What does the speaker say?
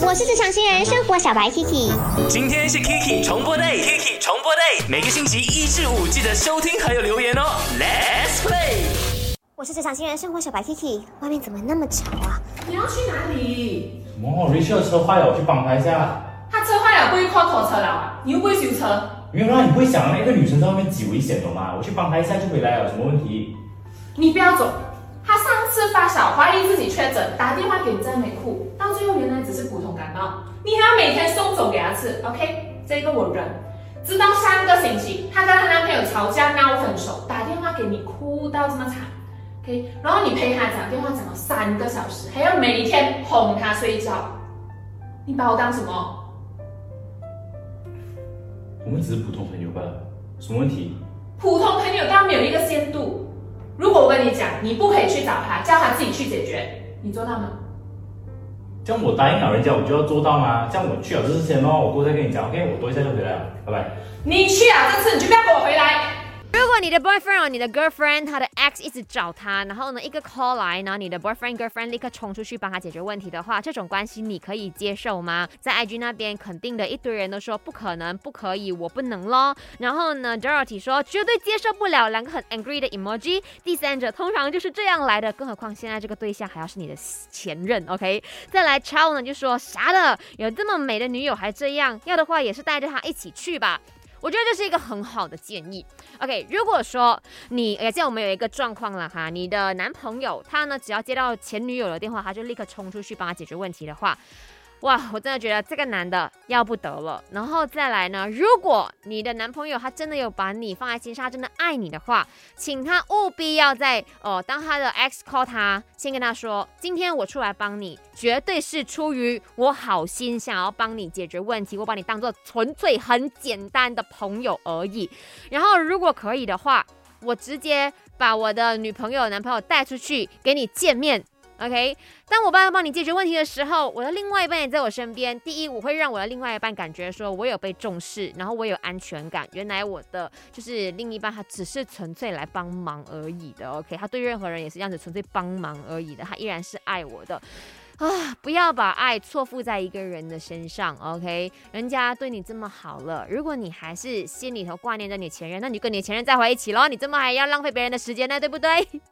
我是职场新人生活小白 Kiki，今天是 Kiki 重播 day，Kiki 重播 day，每个星期一至五记得收听还有留言哦。Let's play。我是职场新人生活小白 Kiki，外面怎么那么吵啊？你要去哪里？什么？Rachel 车坏了，我去帮他一下。他车坏了，不会 call 拖车了啊？你又不会修车？没有啦，你不会想那个女生在外面挤危险的吗？我去帮她一下就回来了，有什么问题？你不要走。他上次发烧，怀疑自己确诊，打电话给赞美库，到最后原来只是普通感冒。你还要每天送走给他吃，OK？这个我忍。直到上个星期，她跟她男朋友吵架闹分手，打电话给你哭到这么惨，OK？然后你陪她讲电话讲了三个小时，还要每天哄她睡觉，你把我当什么？我们只是普通朋友罢了，什么问题？普通朋友当然没有一个限度。如果我跟你讲，你不可以去找他，叫他自己去解决，你做到吗？这样我答应老人家，我就要做到吗？这样我去了这次先哦，我过再跟你讲，OK？我多一下就回来了，拜拜。你去啊，这次你就不要给我回来。如果你的 boyfriend 或你的 girlfriend，他的 ex 一直找他，然后呢一个 call 来，然后你的 boyfriend girlfriend 立刻冲出去帮他解决问题的话，这种关系你可以接受吗？在 IG 那边肯定的一堆人都说不可能，不可以，我不能咯。然后呢，Dorothy 说绝对接受不了，两个很 angry 的 emoji。第三者通常就是这样来的，更何况现在这个对象还要是你的前任，OK？再来 Chow 呢就说啥的，有这么美的女友还这样，要的话也是带着她一起去吧。我觉得这是一个很好的建议。OK，如果说你哎，现在我们有一个状况了哈，你的男朋友他呢，只要接到前女友的电话，他就立刻冲出去帮他解决问题的话。哇，我真的觉得这个男的要不得了。然后再来呢，如果你的男朋友他真的有把你放在心上，真的爱你的话，请他务必要在哦，当他的 X call 他，先跟他说，今天我出来帮你，绝对是出于我好心，想要帮你解决问题，我把你当做纯粹很简单的朋友而已。然后如果可以的话，我直接把我的女朋友、男朋友带出去给你见面。OK，当我爸要帮你解决问题的时候，我的另外一半也在我身边。第一，我会让我的另外一半感觉说我有被重视，然后我有安全感。原来我的就是另一半，他只是纯粹来帮忙而已的。OK，他对任何人也是这样子，纯粹帮忙而已的，他依然是爱我的。啊，不要把爱错付在一个人的身上。OK，人家对你这么好了，如果你还是心里头挂念着你前任，那你就跟你前任再回一起喽。你这么还要浪费别人的时间呢，对不对？